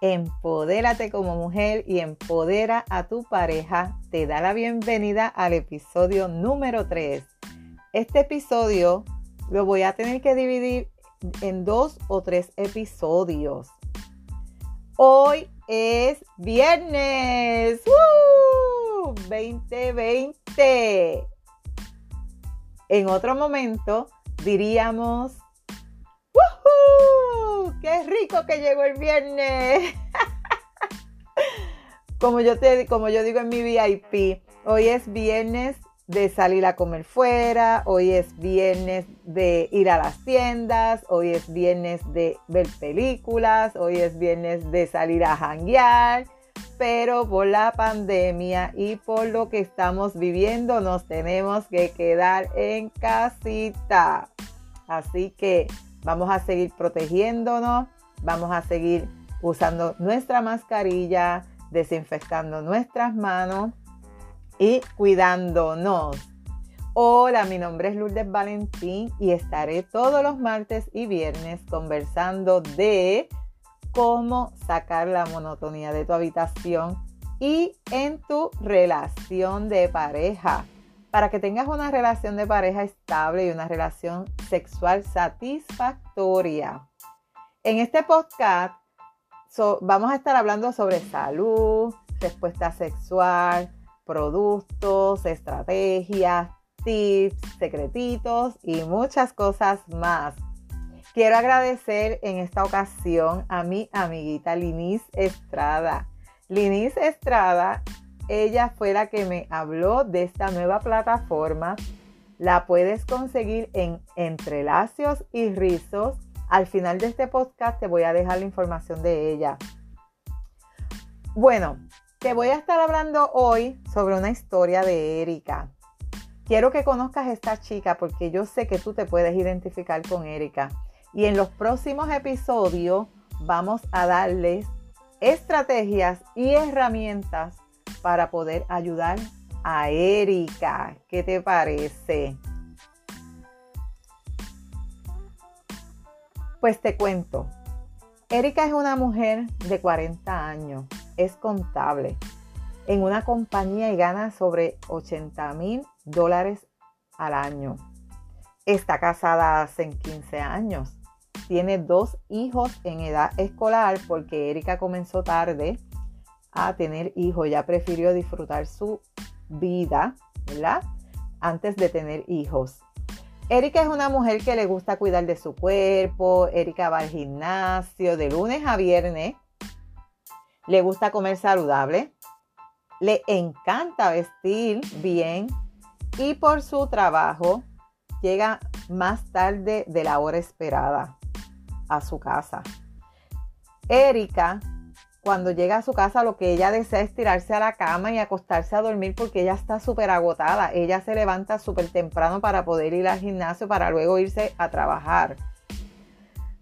Empodérate como mujer y empodera a tu pareja. Te da la bienvenida al episodio número 3. Este episodio lo voy a tener que dividir en dos o tres episodios. Hoy es viernes. ¡Uh! 2020. En otro momento diríamos ¡Qué rico que llegó el viernes! como, yo te, como yo digo en mi VIP, hoy es viernes de salir a comer fuera, hoy es viernes de ir a las tiendas, hoy es viernes de ver películas, hoy es viernes de salir a janguear, pero por la pandemia y por lo que estamos viviendo nos tenemos que quedar en casita. Así que Vamos a seguir protegiéndonos, vamos a seguir usando nuestra mascarilla, desinfectando nuestras manos y cuidándonos. Hola, mi nombre es Lourdes Valentín y estaré todos los martes y viernes conversando de cómo sacar la monotonía de tu habitación y en tu relación de pareja para que tengas una relación de pareja estable y una relación sexual satisfactoria. En este podcast vamos a estar hablando sobre salud, respuesta sexual, productos, estrategias, tips, secretitos y muchas cosas más. Quiero agradecer en esta ocasión a mi amiguita Linis Estrada. Linis Estrada ella fue la que me habló de esta nueva plataforma. La puedes conseguir en Entrelacios y Rizos. Al final de este podcast te voy a dejar la información de ella. Bueno, te voy a estar hablando hoy sobre una historia de Erika. Quiero que conozcas a esta chica porque yo sé que tú te puedes identificar con Erika. Y en los próximos episodios vamos a darles estrategias y herramientas para poder ayudar a Erika. ¿Qué te parece? Pues te cuento. Erika es una mujer de 40 años, es contable en una compañía y gana sobre 80 mil dólares al año. Está casada hace 15 años. Tiene dos hijos en edad escolar porque Erika comenzó tarde a tener hijos, ya prefirió disfrutar su vida, ¿verdad? Antes de tener hijos. Erika es una mujer que le gusta cuidar de su cuerpo, Erika va al gimnasio de lunes a viernes, le gusta comer saludable, le encanta vestir bien y por su trabajo llega más tarde de la hora esperada a su casa. Erika cuando llega a su casa lo que ella desea es tirarse a la cama y acostarse a dormir porque ella está súper agotada. Ella se levanta súper temprano para poder ir al gimnasio para luego irse a trabajar.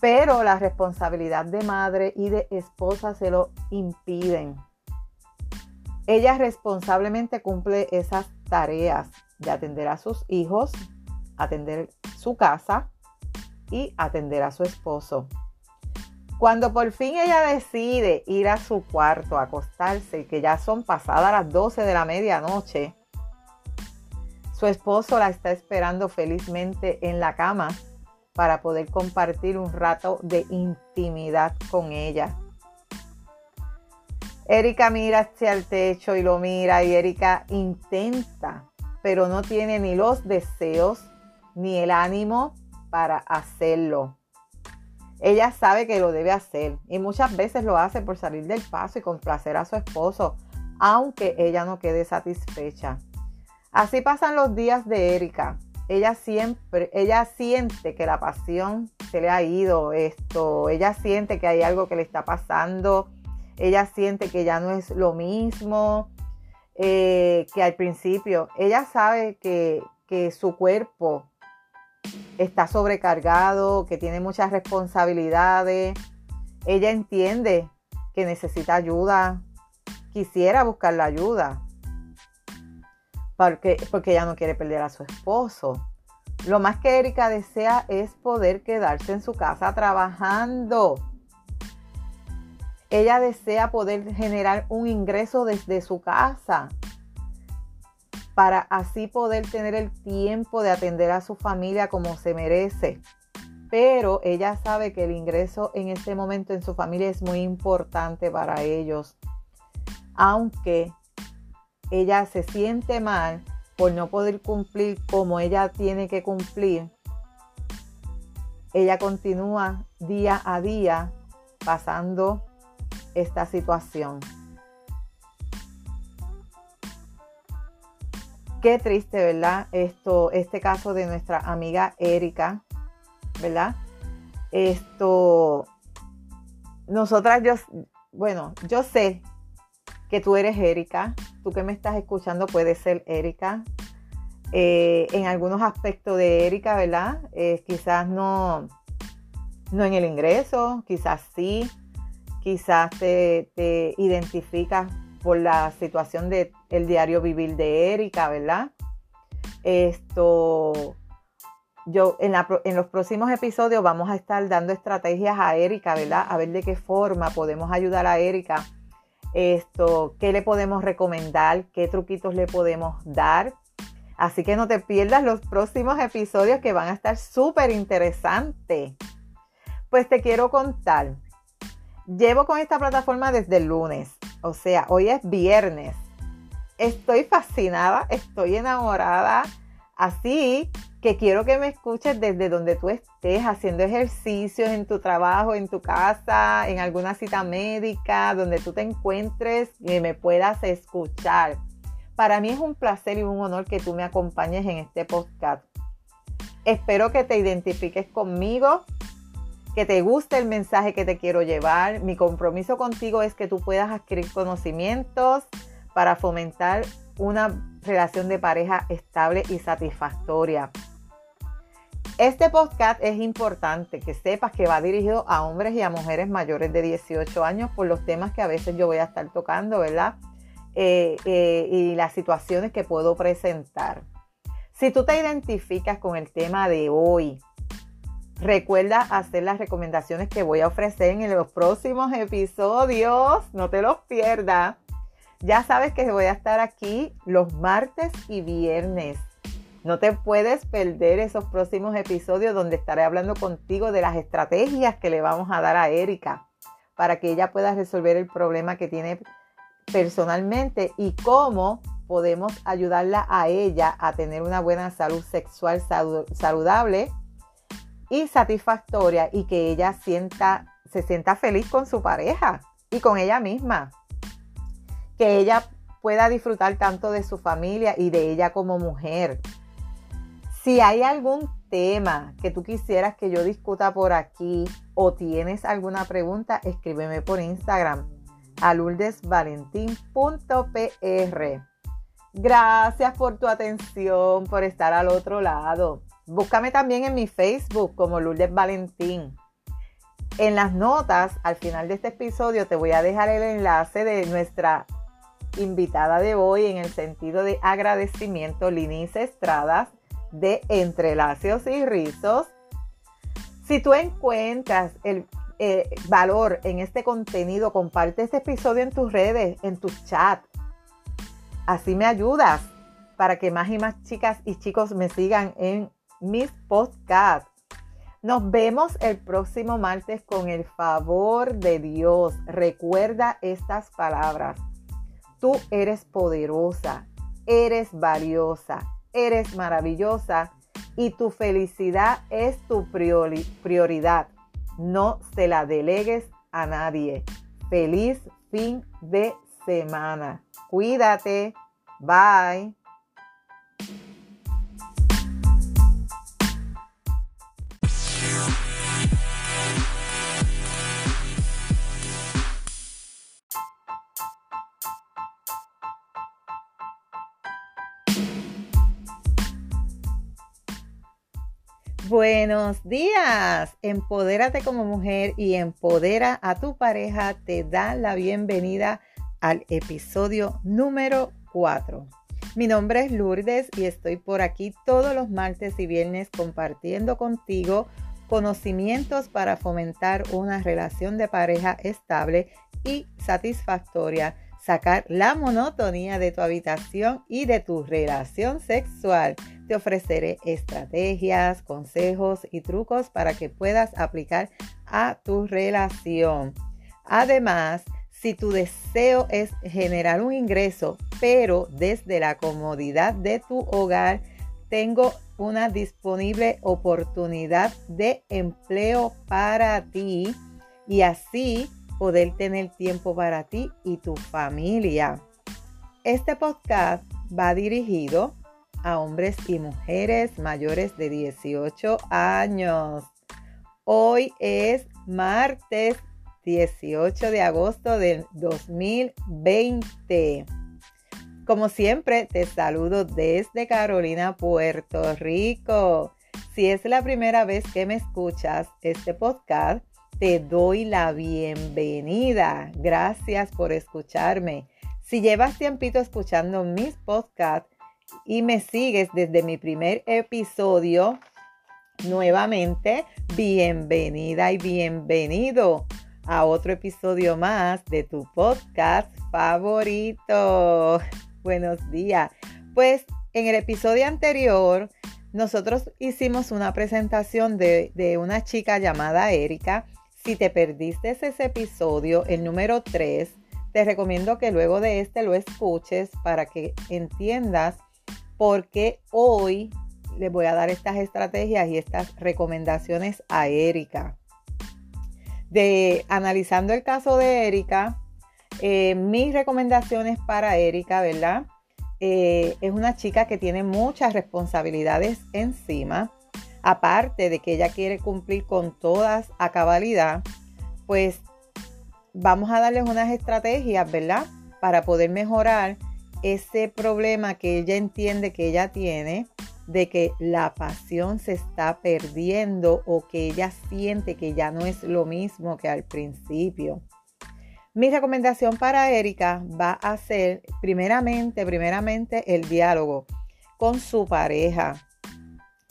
Pero la responsabilidad de madre y de esposa se lo impiden. Ella responsablemente cumple esas tareas de atender a sus hijos, atender su casa y atender a su esposo. Cuando por fin ella decide ir a su cuarto a acostarse, que ya son pasadas las 12 de la medianoche, su esposo la está esperando felizmente en la cama para poder compartir un rato de intimidad con ella. Erika mira hacia el techo y lo mira y Erika intenta, pero no tiene ni los deseos ni el ánimo para hacerlo. Ella sabe que lo debe hacer y muchas veces lo hace por salir del paso y complacer a su esposo, aunque ella no quede satisfecha. Así pasan los días de Erika. Ella siempre, ella siente que la pasión se le ha ido esto, ella siente que hay algo que le está pasando, ella siente que ya no es lo mismo eh, que al principio. Ella sabe que, que su cuerpo está sobrecargado, que tiene muchas responsabilidades. Ella entiende que necesita ayuda, quisiera buscar la ayuda, porque, porque ella no quiere perder a su esposo. Lo más que Erika desea es poder quedarse en su casa trabajando. Ella desea poder generar un ingreso desde su casa para así poder tener el tiempo de atender a su familia como se merece. Pero ella sabe que el ingreso en este momento en su familia es muy importante para ellos. Aunque ella se siente mal por no poder cumplir como ella tiene que cumplir, ella continúa día a día pasando esta situación. Qué triste, ¿verdad? Esto, este caso de nuestra amiga Erika, ¿verdad? Esto, nosotras, yo, bueno, yo sé que tú eres Erika, tú que me estás escuchando puedes ser Erika. Eh, en algunos aspectos de Erika, ¿verdad? Eh, quizás no, no en el ingreso, quizás sí, quizás te, te identificas por la situación del el diario vivir de Erika, ¿verdad? Esto, yo en, en, los próximos episodios vamos a estar dando estrategias a Erika, ¿verdad? A ver de qué forma podemos ayudar a Erika. Esto, qué le podemos recomendar, qué truquitos le podemos dar. Así que no te pierdas los próximos episodios que van a estar súper interesantes. Pues te quiero contar. Llevo con esta plataforma desde el lunes. O sea, hoy es viernes. Estoy fascinada, estoy enamorada. Así que quiero que me escuches desde donde tú estés, haciendo ejercicios en tu trabajo, en tu casa, en alguna cita médica, donde tú te encuentres y me puedas escuchar. Para mí es un placer y un honor que tú me acompañes en este podcast. Espero que te identifiques conmigo que te guste el mensaje que te quiero llevar. Mi compromiso contigo es que tú puedas adquirir conocimientos para fomentar una relación de pareja estable y satisfactoria. Este podcast es importante que sepas que va dirigido a hombres y a mujeres mayores de 18 años por los temas que a veces yo voy a estar tocando, ¿verdad? Eh, eh, y las situaciones que puedo presentar. Si tú te identificas con el tema de hoy, Recuerda hacer las recomendaciones que voy a ofrecer en los próximos episodios. No te los pierdas. Ya sabes que voy a estar aquí los martes y viernes. No te puedes perder esos próximos episodios donde estaré hablando contigo de las estrategias que le vamos a dar a Erika para que ella pueda resolver el problema que tiene personalmente y cómo podemos ayudarla a ella a tener una buena salud sexual saludable y satisfactoria y que ella sienta, se sienta feliz con su pareja y con ella misma. Que ella pueda disfrutar tanto de su familia y de ella como mujer. Si hay algún tema que tú quisieras que yo discuta por aquí o tienes alguna pregunta, escríbeme por Instagram a. Gracias por tu atención, por estar al otro lado. Búscame también en mi Facebook como Lourdes Valentín. En las notas, al final de este episodio, te voy a dejar el enlace de nuestra invitada de hoy en el sentido de agradecimiento, Linice Estradas, de Entrelacios y Rizos. Si tú encuentras el eh, valor en este contenido, comparte este episodio en tus redes, en tus chats. Así me ayudas para que más y más chicas y chicos me sigan en mis podcasts. Nos vemos el próximo martes con el favor de Dios. Recuerda estas palabras. Tú eres poderosa, eres valiosa, eres maravillosa y tu felicidad es tu prioridad. No se la delegues a nadie. Feliz fin de semana. Cuídate. Bye. Buenos días. Empodérate como mujer y empodera a tu pareja. Te da la bienvenida al episodio número 4. Mi nombre es Lourdes y estoy por aquí todos los martes y viernes compartiendo contigo conocimientos para fomentar una relación de pareja estable y satisfactoria, sacar la monotonía de tu habitación y de tu relación sexual. Te ofreceré estrategias, consejos y trucos para que puedas aplicar a tu relación. Además, si tu deseo es generar un ingreso, pero desde la comodidad de tu hogar, tengo una disponible oportunidad de empleo para ti y así poder tener tiempo para ti y tu familia. Este podcast va dirigido a hombres y mujeres mayores de 18 años. Hoy es martes 18 de agosto del 2020. Como siempre, te saludo desde Carolina, Puerto Rico. Si es la primera vez que me escuchas este podcast, te doy la bienvenida. Gracias por escucharme. Si llevas tiempito escuchando mis podcasts y me sigues desde mi primer episodio, nuevamente, bienvenida y bienvenido a otro episodio más de tu podcast favorito. Buenos días. Pues en el episodio anterior nosotros hicimos una presentación de, de una chica llamada Erika. Si te perdiste ese episodio, el número 3, te recomiendo que luego de este lo escuches para que entiendas por qué hoy le voy a dar estas estrategias y estas recomendaciones a Erika de analizando el caso de Erika, eh, mis recomendaciones para Erika, ¿verdad? Eh, es una chica que tiene muchas responsabilidades encima. Aparte de que ella quiere cumplir con todas a cabalidad, pues vamos a darles unas estrategias, ¿verdad? Para poder mejorar ese problema que ella entiende que ella tiene de que la pasión se está perdiendo o que ella siente que ya no es lo mismo que al principio. Mi recomendación para Erika va a ser primeramente, primeramente el diálogo con su pareja.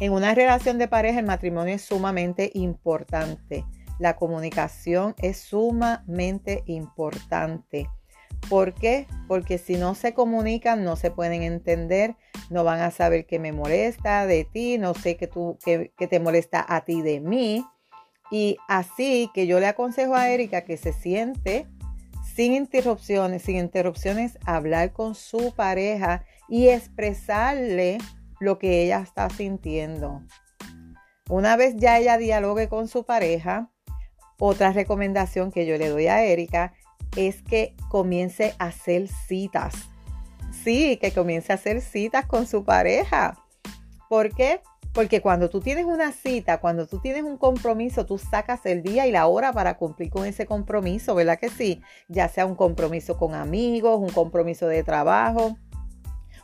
En una relación de pareja el matrimonio es sumamente importante. La comunicación es sumamente importante. ¿Por qué? Porque si no se comunican, no se pueden entender, no van a saber qué me molesta de ti, no sé qué, tú, qué, te molesta a ti de mí. Y así que yo le aconsejo a Erika que se siente sin interrupciones, sin interrupciones, hablar con su pareja y expresarle lo que ella está sintiendo. Una vez ya ella dialogue con su pareja, otra recomendación que yo le doy a Erika es que comience a hacer citas. Sí, que comience a hacer citas con su pareja. ¿Por qué? Porque cuando tú tienes una cita, cuando tú tienes un compromiso, tú sacas el día y la hora para cumplir con ese compromiso, ¿verdad que sí? Ya sea un compromiso con amigos, un compromiso de trabajo,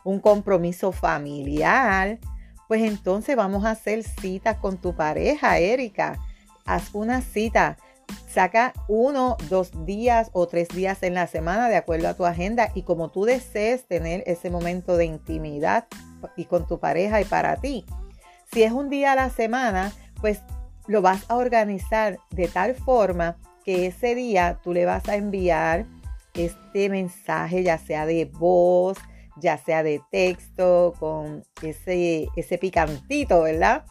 un compromiso familiar. Pues entonces vamos a hacer citas con tu pareja, Erika. Haz una cita Saca uno, dos días o tres días en la semana de acuerdo a tu agenda y como tú desees tener ese momento de intimidad y con tu pareja y para ti. Si es un día a la semana, pues lo vas a organizar de tal forma que ese día tú le vas a enviar este mensaje, ya sea de voz, ya sea de texto, con ese, ese picantito, ¿verdad?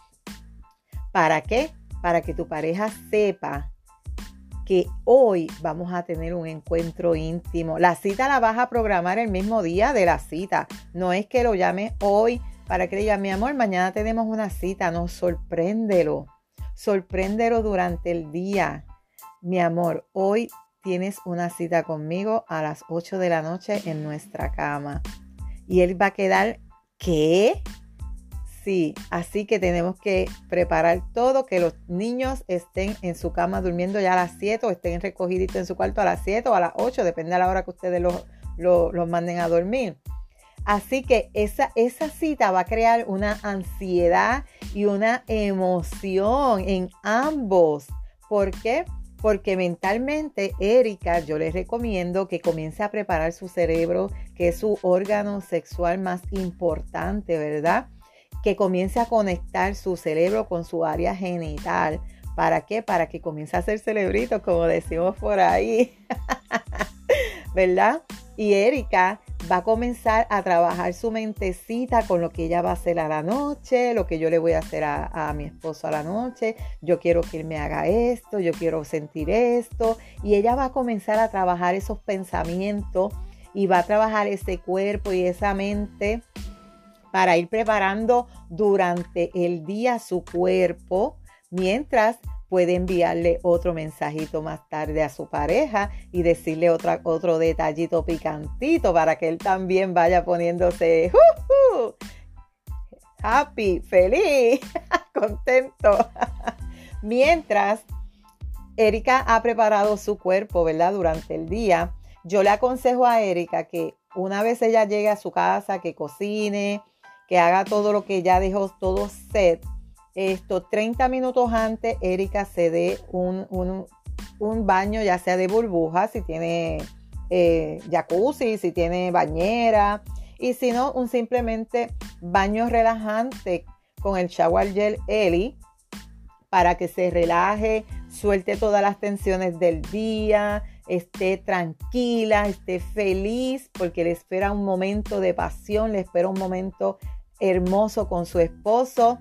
¿Para qué? Para que tu pareja sepa que hoy vamos a tener un encuentro íntimo. La cita la vas a programar el mismo día de la cita. No es que lo llame hoy para que diga, mi amor, mañana tenemos una cita. No, sorpréndelo. Sorpréndelo durante el día. Mi amor, hoy tienes una cita conmigo a las 8 de la noche en nuestra cama. Y él va a quedar, ¿qué? Sí, así que tenemos que preparar todo, que los niños estén en su cama durmiendo ya a las 7 o estén recogiditos en su cuarto a las 7 o a las 8, depende de la hora que ustedes los, manden a dormir. Así que esa, esa cita va a crear una ansiedad y una emoción en ambos. ¿Por qué? Porque mentalmente, Erika, yo les recomiendo que comience a preparar su cerebro, que es su órgano sexual más importante, ¿verdad? que comience a conectar su cerebro con su área genital. ¿Para qué? Para que comience a hacer cerebritos, como decimos por ahí. ¿Verdad? Y Erika va a comenzar a trabajar su mentecita con lo que ella va a hacer a la noche, lo que yo le voy a hacer a, mi esposo a la noche. Yo quiero que él me haga esto, yo quiero sentir esto. Y ella va a comenzar a trabajar esos pensamientos y va a trabajar ese cuerpo y esa mente para ir preparando durante el día su cuerpo mientras puede enviarle otro mensajito más tarde a su pareja y decirle otra, otro detallito picantito para que él también vaya poniéndose happy, feliz, contento. Mientras Erika ha preparado su cuerpo, ¿verdad? Durante el día, yo le aconsejo a Erika que una vez ella llegue a su casa, que cocine, que haga todo lo que ya dejó todo set esto 30 minutos antes, Erika se dé un, baño, ya sea de burbujas, si tiene eh, jacuzzi, si tiene bañera, y si no, un simplemente baño relajante con el shower gel Eli para que se relaje, suelte todas las tensiones del día, esté tranquila, esté feliz, porque le espera un momento de pasión, le espera un momento hermoso con su esposo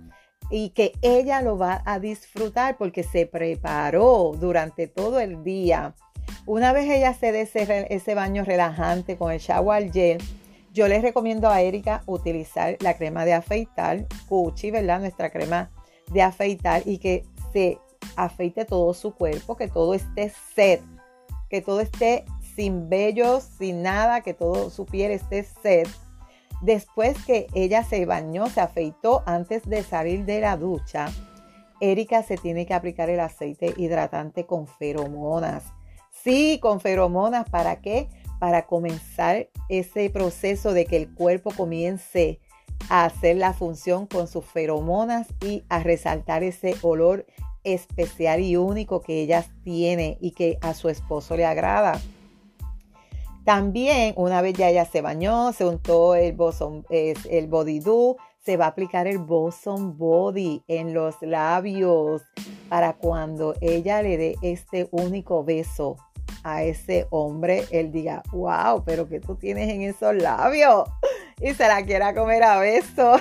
y que ella lo va a disfrutar porque se preparó durante todo el día. Una vez ella se dé ese, baño relajante con el shower gel, yo les recomiendo a Erika utilizar la crema de afeitar, Cuchi, ¿verdad? Nuestra crema de afeitar y que se afeite todo su cuerpo, que todo esté set, que todo esté sin vellos, sin nada, que todo su piel esté set Después que ella se bañó, se afeitó antes de salir de la ducha, Erika se tiene que aplicar el aceite hidratante con feromonas. Sí, con feromonas, ¿para qué? Para comenzar ese proceso de que el cuerpo comience a hacer la función con sus feromonas y a resaltar ese olor especial y único que ella tiene y que a su esposo le agrada. También, una vez ya ella se bañó, se untó el, boson, el body dew, se va a aplicar el boson body en los labios para cuando ella le dé este único beso a ese hombre, él diga, wow, pero que tú tienes en esos labios y se la quiera comer a beso.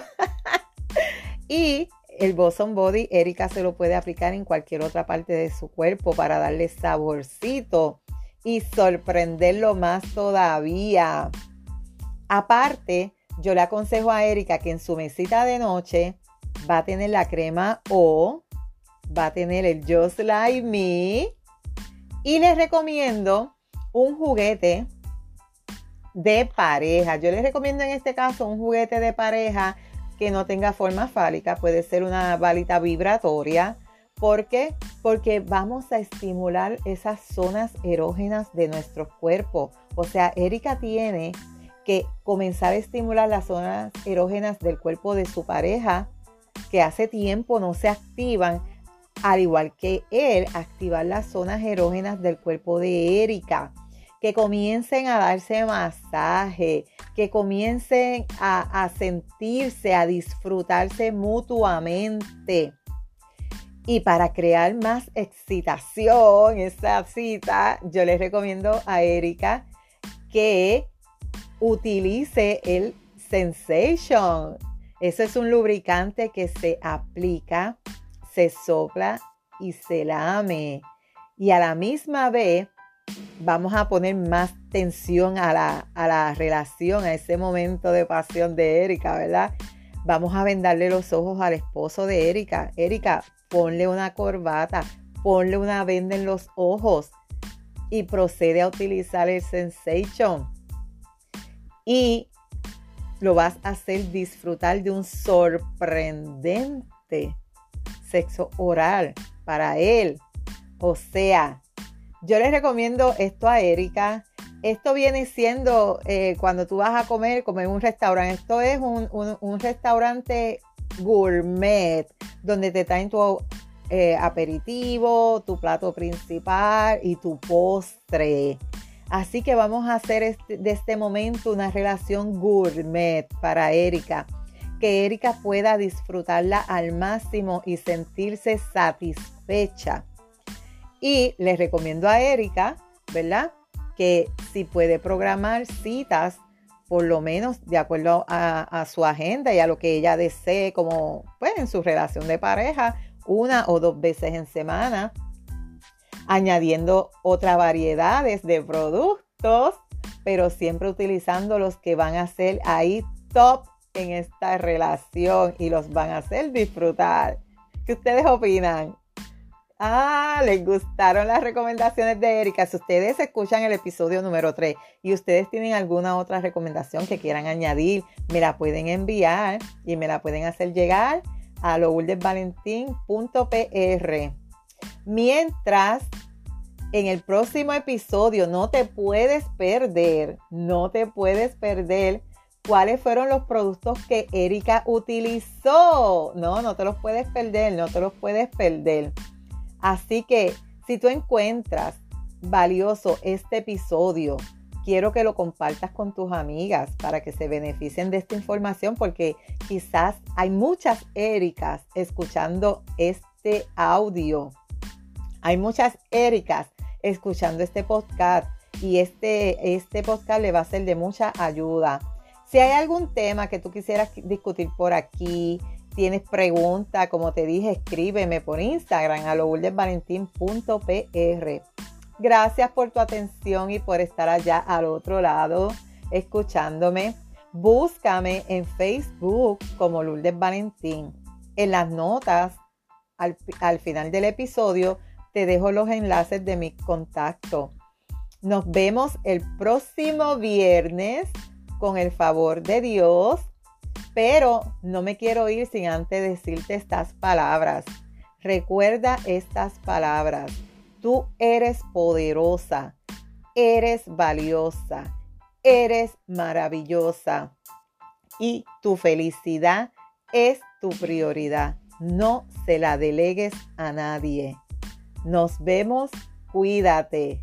y el Boson Body, Erika se lo puede aplicar en cualquier otra parte de su cuerpo para darle saborcito y sorprenderlo más todavía. Aparte, yo le aconsejo a Erika que en su mesita de noche va a tener la crema O, va a tener el Just Like Me y les recomiendo un juguete de pareja. Yo les recomiendo en este caso un juguete de pareja que no tenga forma fálica, puede ser una balita vibratoria ¿Por qué? Porque vamos a estimular esas zonas erógenas de nuestro cuerpo. O sea, Erika tiene que comenzar a estimular las zonas erógenas del cuerpo de su pareja que hace tiempo no se activan, al igual que él, activar las zonas erógenas del cuerpo de Erika. Que comiencen a darse masaje, que comiencen a, a sentirse, a disfrutarse mutuamente. Y para crear más excitación, esa cita, yo les recomiendo a Erika que utilice el Sensation. Eso es un lubricante que se aplica, se sopla y se lame. Y a la misma vez vamos a poner más tensión a la, a la relación, a ese momento de pasión de Erika, ¿verdad? Vamos a vendarle los ojos al esposo de Erika. Erika, ponle una corbata, ponle una venda en los ojos y procede a utilizar el Sensation. Y lo vas a hacer disfrutar de un sorprendente sexo oral para él. O sea, yo les recomiendo esto a Erika. Esto viene siendo eh, cuando tú vas a comer, como en un restaurante. Esto es un restaurante gourmet, donde te traen tu eh, aperitivo, tu plato principal y tu postre. Así que vamos a hacer este, de este momento una relación gourmet para Erika, que Erika pueda disfrutarla al máximo y sentirse satisfecha. Y les recomiendo a Erika, ¿verdad? Que si puede programar citas, por lo menos de acuerdo a, su agenda y a lo que ella desee, como pues, en su relación de pareja, una o dos veces en semana, añadiendo otras variedades de productos, pero siempre utilizando los que van a ser ahí top en esta relación y los van a hacer disfrutar. ¿Qué ustedes opinan? Ah, les gustaron las recomendaciones de Erika. Si ustedes escuchan el episodio número 3 y ustedes tienen alguna otra recomendación que quieran añadir, me la pueden enviar y me la pueden hacer llegar a lourdesvalentín.pr. Mientras, en el próximo episodio no te puedes perder, no te puedes perder cuáles fueron los productos que Erika utilizó. No, no te los puedes perder, no te los puedes perder. Así que si tú encuentras valioso este episodio, quiero que lo compartas con tus amigas para que se beneficien de esta información porque quizás hay muchas Éricas escuchando este audio. Hay muchas Éricas escuchando este podcast y este, este podcast le va a ser de mucha ayuda. Si hay algún tema que tú quisieras discutir por aquí, tienes pregunta, como te dije, escríbeme por Instagram a lourdesvalentín.pr. Gracias por tu atención y por estar allá al otro lado escuchándome. Búscame en Facebook como Lourdes Valentín. En las notas, al, al final del episodio, te dejo los enlaces de mi contacto. Nos vemos el próximo viernes con el favor de Dios pero no me quiero ir sin antes decirte estas palabras. Recuerda estas palabras. Tú eres poderosa, eres valiosa, eres maravillosa y tu felicidad es tu prioridad. No se la delegues a nadie. Nos vemos, cuídate.